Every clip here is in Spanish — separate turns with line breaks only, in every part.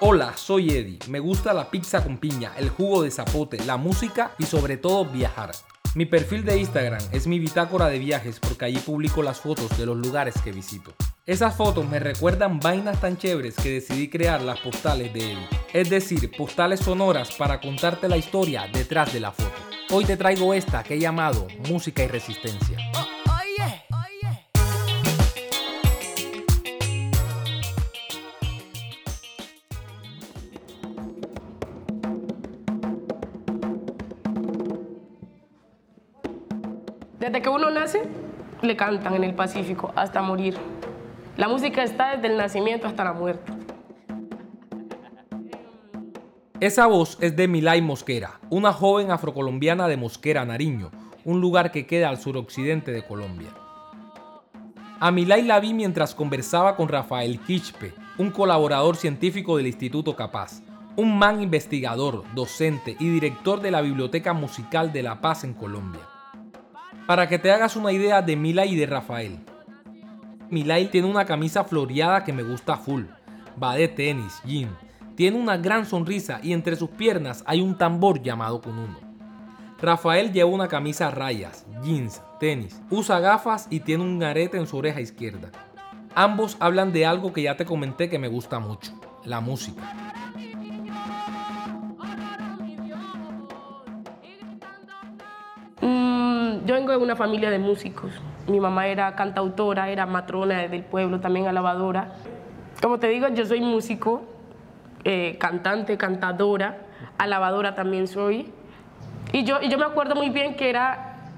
Hola, soy Eddie. Me gusta la pizza con piña, el jugo de zapote, la música y sobre todo viajar. Mi perfil de Instagram es mi bitácora de viajes porque allí publico las fotos de los lugares que visito. Esas fotos me recuerdan vainas tan chéveres que decidí crear las postales de Eddie. Es decir, postales sonoras para contarte la historia detrás de la foto. Hoy te traigo esta que he llamado Música y Resistencia.
Desde que uno nace, le cantan en el Pacífico hasta morir. La música está desde el nacimiento hasta la muerte.
Esa voz es de Milay Mosquera, una joven afrocolombiana de Mosquera, Nariño, un lugar que queda al suroccidente de Colombia. A Milay la vi mientras conversaba con Rafael Quispe, un colaborador científico del Instituto Capaz, un man investigador, docente y director de la Biblioteca Musical de La Paz en Colombia. Para que te hagas una idea de Milay y de Rafael. Milay tiene una camisa floreada que me gusta full. Va de tenis, jean. Tiene una gran sonrisa y entre sus piernas hay un tambor llamado kununo. Rafael lleva una camisa a rayas, jeans, tenis, usa gafas y tiene un arete en su oreja izquierda. Ambos hablan de algo que ya te comenté que me gusta mucho, la música.
Yo vengo de una familia de músicos. Mi mamá era cantautora, era matrona del pueblo, también alabadora. Como te digo, yo soy músico, eh, cantante, cantadora, alabadora también soy. Y yo, y yo me acuerdo muy bien que era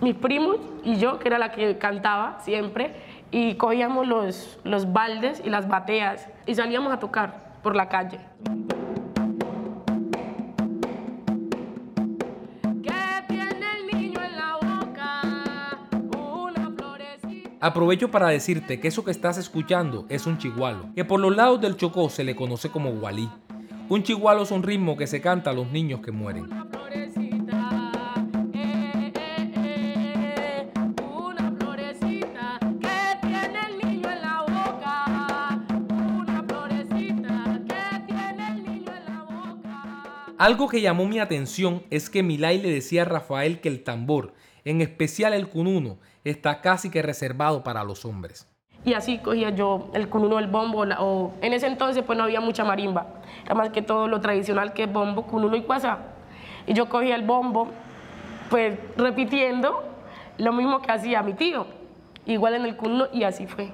mis primos y yo, que era la que cantaba siempre, y cogíamos los, los baldes y las bateas y salíamos a tocar por la calle.
Aprovecho para decirte que eso que estás escuchando es un chigualo, que por los lados del Chocó se le conoce como gualí. Un chigualo es un ritmo que se canta a los niños que mueren. Algo que llamó mi atención es que Milay le decía a Rafael que el tambor, en especial el cununo, está casi que reservado para los hombres.
Y así cogía yo el cununo, el bombo, o en ese entonces pues no había mucha marimba, era más que todo lo tradicional que es bombo, cununo y cuasa. Y yo cogía el bombo, pues repitiendo lo mismo que hacía mi tío, igual en el cununo y así fue.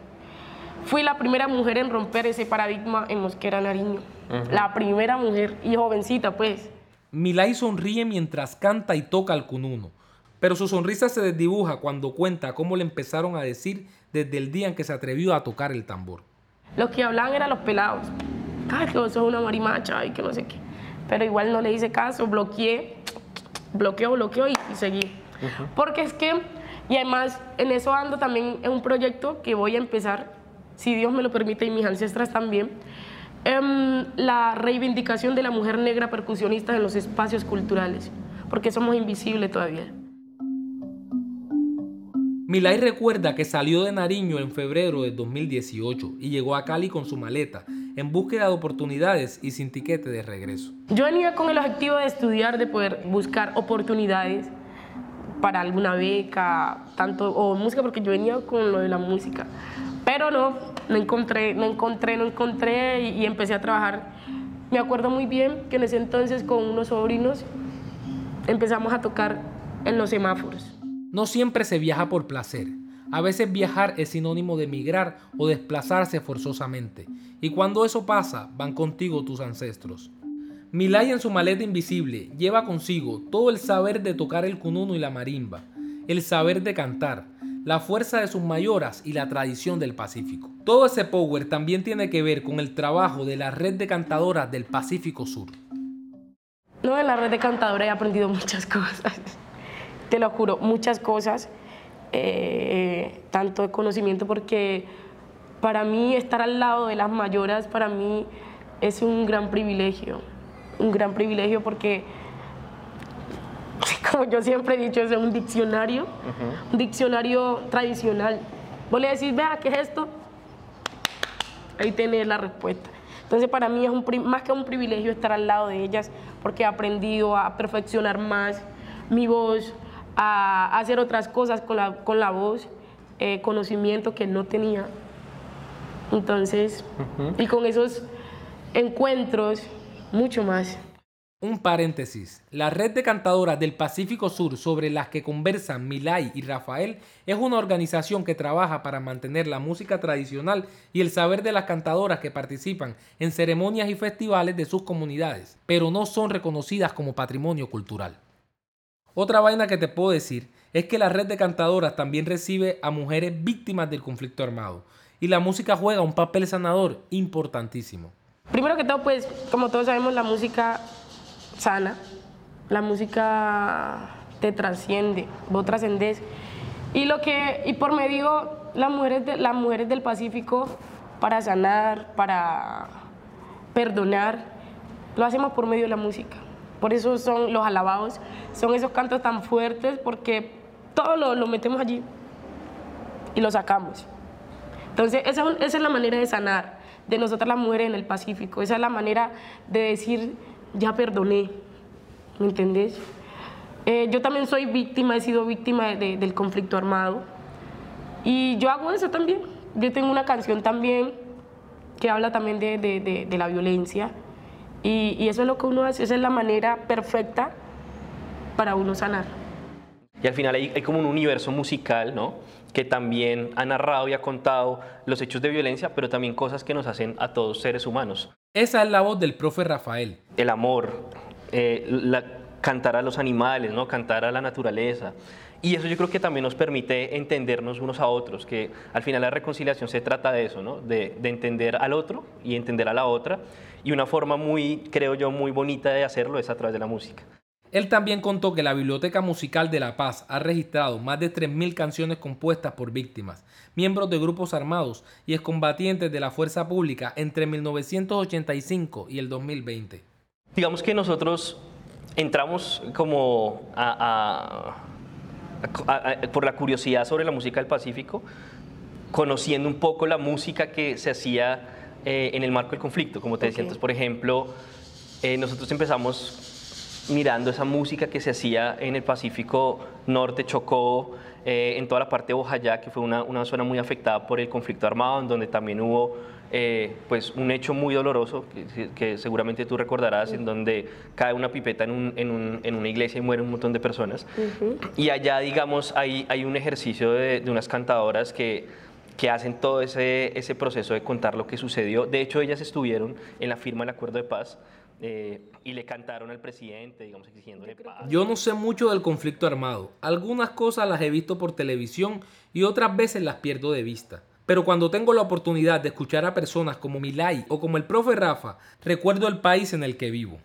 Fui la primera mujer en romper ese paradigma en Mosquera Nariño. La primera mujer y jovencita pues.
Milay sonríe mientras canta y toca el cununo. Pero su sonrisa se desdibuja cuando cuenta cómo le empezaron a decir desde el día en que se atrevió a tocar el tambor.
Los que hablaban eran los pelados. Ay, que vos sos una marimacha y que no sé qué. Pero igual no le hice caso, bloqueé, bloqueo, bloqueo y, seguí. Porque es que, y además en eso ando también en un proyecto que voy a empezar, si Dios me lo permite y mis ancestras también, em, la reivindicación de la mujer negra percusionista en los espacios culturales, porque somos invisibles todavía.
Milay recuerda que salió de Nariño en febrero de 2018 y llegó a Cali con su maleta en búsqueda de oportunidades y sin tiquete de regreso.
Yo venía con el objetivo de estudiar, de poder buscar oportunidades para alguna beca, tanto o música, porque yo venía con lo de la música. Pero no, no encontré, no encontré, no encontré y, y empecé a trabajar. Me acuerdo muy bien que en ese entonces con unos sobrinos empezamos a tocar en los semáforos.
No siempre se viaja por placer. A veces viajar es sinónimo de migrar o desplazarse forzosamente. Y cuando eso pasa, van contigo tus ancestros. Milay en su maleta invisible lleva consigo todo el saber de tocar el cununo y la marimba, el saber de cantar, la fuerza de sus mayoras y la tradición del Pacífico. Todo ese power también tiene que ver con el trabajo de la red de cantadoras del Pacífico Sur.
No, en la red de cantadoras he aprendido muchas cosas te lo juro, muchas cosas, eh, tanto de conocimiento, porque para mí estar al lado de las mayoras, para mí es un gran privilegio, un gran privilegio porque, como yo siempre he dicho, es un diccionario, un diccionario tradicional. Vos le decís, vea, ¿qué es esto? Ahí tenés la respuesta. Entonces para mí es un, más que un privilegio estar al lado de ellas porque he aprendido a perfeccionar más mi voz, a, hacer otras cosas con la, con la voz, eh, conocimiento que no tenía. Entonces, y con esos encuentros, mucho más.
Un paréntesis. La red de cantadoras del Pacífico Sur sobre las que conversan Milay y Rafael es una organización que trabaja para mantener la música tradicional y el saber de las cantadoras que participan en ceremonias y festivales de sus comunidades, pero no son reconocidas como patrimonio cultural. Otra vaina que te puedo decir es que la red de cantadoras también recibe a mujeres víctimas del conflicto armado y la música juega un papel sanador importantísimo.
Primero que todo, pues, como todos sabemos, la música sana, la música te trasciende, vos trascendés. Y, lo que, y por medio, las mujeres, de, las mujeres del Pacífico, para sanar, para perdonar, lo hacemos por medio de la música. Por eso son los alabados, son esos cantos tan fuertes, porque todo lo, lo metemos allí y lo sacamos. Entonces, esa, es la manera de sanar de nosotras las mujeres en el Pacífico. Esa es la manera de decir, ya perdoné, ¿me entendés? Eh, yo también soy víctima, he sido víctima del conflicto armado y yo hago eso también. Yo tengo una canción también que habla también de, la violencia y, y, eso es lo que uno hace, esa es la manera perfecta para uno sanar.
Y al final hay, hay como un universo musical, ¿no? que también ha narrado y ha contado los hechos de violencia, pero también cosas que nos hacen a todos seres humanos.
Esa es la voz del profe Rafael.
El amor, eh, la, cantar a los animales, ¿no? cantar a la naturaleza. Y eso yo creo que también nos permite entendernos unos a otros, que al final la reconciliación se trata de eso, ¿no? de, de entender al otro y entender a la otra. Y una forma muy, creo yo, muy bonita de hacerlo es a través de la música.
Él también contó que la Biblioteca Musical de La Paz ha registrado más de 3.000 canciones compuestas por víctimas, miembros de grupos armados y excombatientes de la fuerza pública entre 1985 y el 2020.
Digamos que nosotros entramos como por la curiosidad sobre la música del Pacífico, conociendo un poco la música que se hacía eh, en el marco del conflicto, como te decía. Antes, por ejemplo, eh, nosotros empezamos mirando esa música que se hacía en el Pacífico Norte, Chocó, eh, en toda la parte de Bojayá, que fue una, una, zona muy afectada por el conflicto armado, en donde también hubo eh, pues un hecho muy doloroso, que, seguramente tú recordarás, en donde cae una pipeta en, un, en, un, en, una iglesia y muere un montón de personas. Y allá, digamos, hay, hay un ejercicio de, de unas cantadoras que que hacen todo ese, ese proceso de contar lo que sucedió. De hecho, ellas estuvieron en la firma del acuerdo de paz eh, y le cantaron al presidente, digamos, exigiéndole paz.
Yo no sé mucho del conflicto armado. Algunas cosas las he visto por televisión y otras veces las pierdo de vista. Pero cuando tengo la oportunidad de escuchar a personas como Milay o como el profe Rafa, recuerdo el país en el que vivo.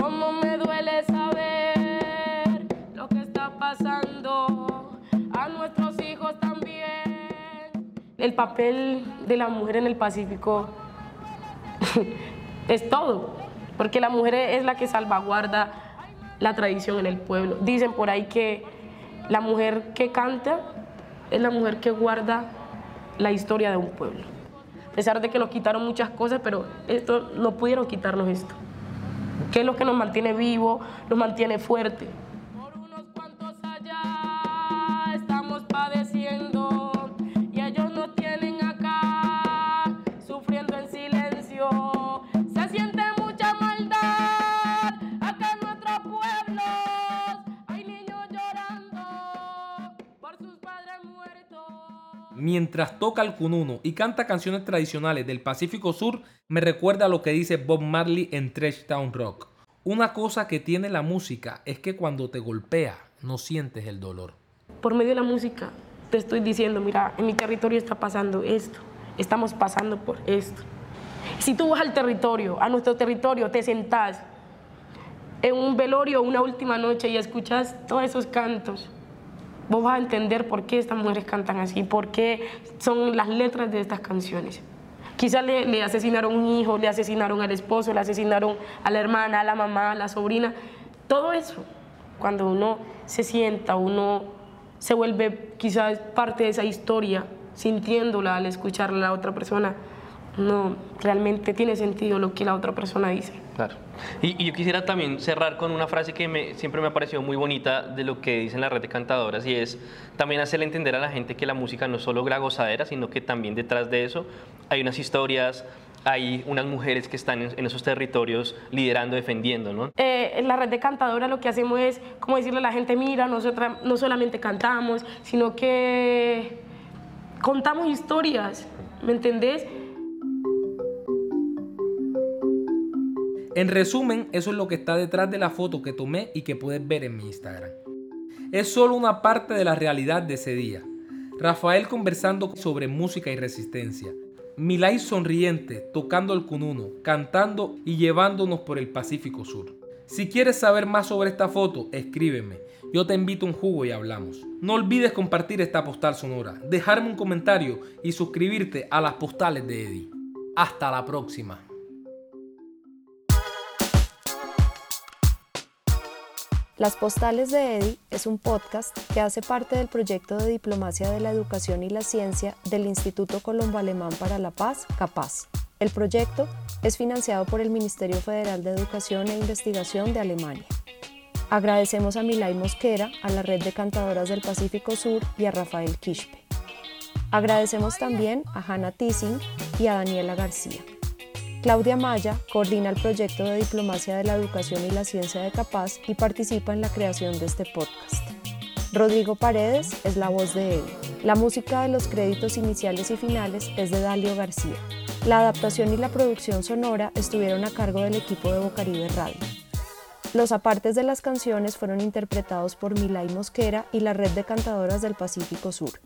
¿Cómo me duele saber lo que está pasando a nuestros hijos también? El papel de la mujer en el Pacífico es todo, porque la mujer es la que salvaguarda la tradición en el pueblo. Dicen por ahí que la mujer que canta es la mujer que guarda la historia de un pueblo. A pesar de que nos quitaron muchas cosas, pero esto no pudieron quitarnos esto. Que es lo que nos mantiene vivos, nos mantiene fuertes.
Mientras toca el cununo y canta canciones tradicionales del Pacífico Sur, me recuerda a lo que dice Bob Marley en Trash Town Rock. Una cosa que tiene la música es que cuando te golpea no sientes el dolor.
Por medio de la música te estoy diciendo, mira, en mi territorio está pasando esto, estamos pasando por esto. Si tú vas al territorio, a nuestro territorio, te sentás en un velorio una última noche y escuchas todos esos cantos, vos vas a entender por qué estas mujeres cantan así, por qué son las letras de estas canciones. Quizás le, asesinaron un hijo, le asesinaron al esposo, le asesinaron a la hermana, a la mamá, a la sobrina. Todo eso, cuando uno se sienta, uno se vuelve quizás parte de esa historia, sintiéndola al escucharla a la otra persona, no realmente tiene sentido lo que la otra persona dice.
Claro. Y, yo quisiera también cerrar con una frase que me, siempre me ha parecido muy bonita de lo que dice en la red de cantadoras y es también hacerle entender a la gente que la música no solo la gozadera, sino que también detrás de eso hay unas historias, hay unas mujeres que están en, esos territorios liderando, defendiendo, ¿no?
Eh, en la red de cantadoras lo que hacemos es como decirle a la gente, mira, nosotros no solamente cantamos, sino que contamos historias, ¿me entendés?
En resumen, eso es lo que está detrás de la foto que tomé y que puedes ver en mi Instagram. Es solo una parte de la realidad de ese día. Rafael conversando sobre música y resistencia. Milay sonriente, tocando el cununo, cantando y llevándonos por el Pacífico Sur. Si quieres saber más sobre esta foto, escríbeme. Yo te invito a un jugo y hablamos. No olvides compartir esta postal sonora, dejarme un comentario y suscribirte a las postales de Eddie. Hasta la próxima.
Las Postales de Eddie es un podcast que hace parte del proyecto de Diplomacia de la Educación y la Ciencia del Instituto Colombo Alemán para la Paz, CAPAZ. El proyecto es financiado por el Ministerio Federal de Educación e Investigación de Alemania. Agradecemos a Milay Mosquera, a la Red de Cantadoras del Pacífico Sur y a Rafael Quispe. Agradecemos también a Hannah Tissing y a Daniela García. Claudia Maya coordina el proyecto de Diplomacia de la Educación y la Ciencia de Capaz y participa en la creación de este podcast. Rodrigo Paredes es la voz de él. La música de los créditos iniciales y finales es de Dalio García. La adaptación y la producción sonora estuvieron a cargo del equipo de Bocaribe Radio. Los apartes de las canciones fueron interpretados por Milay Mosquera y la Red de Cantadoras del Pacífico Sur.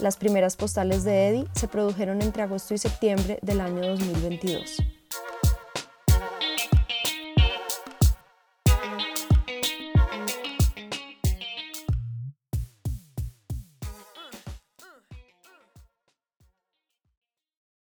Las primeras postales de Eddie se produjeron entre agosto y septiembre del año 2022.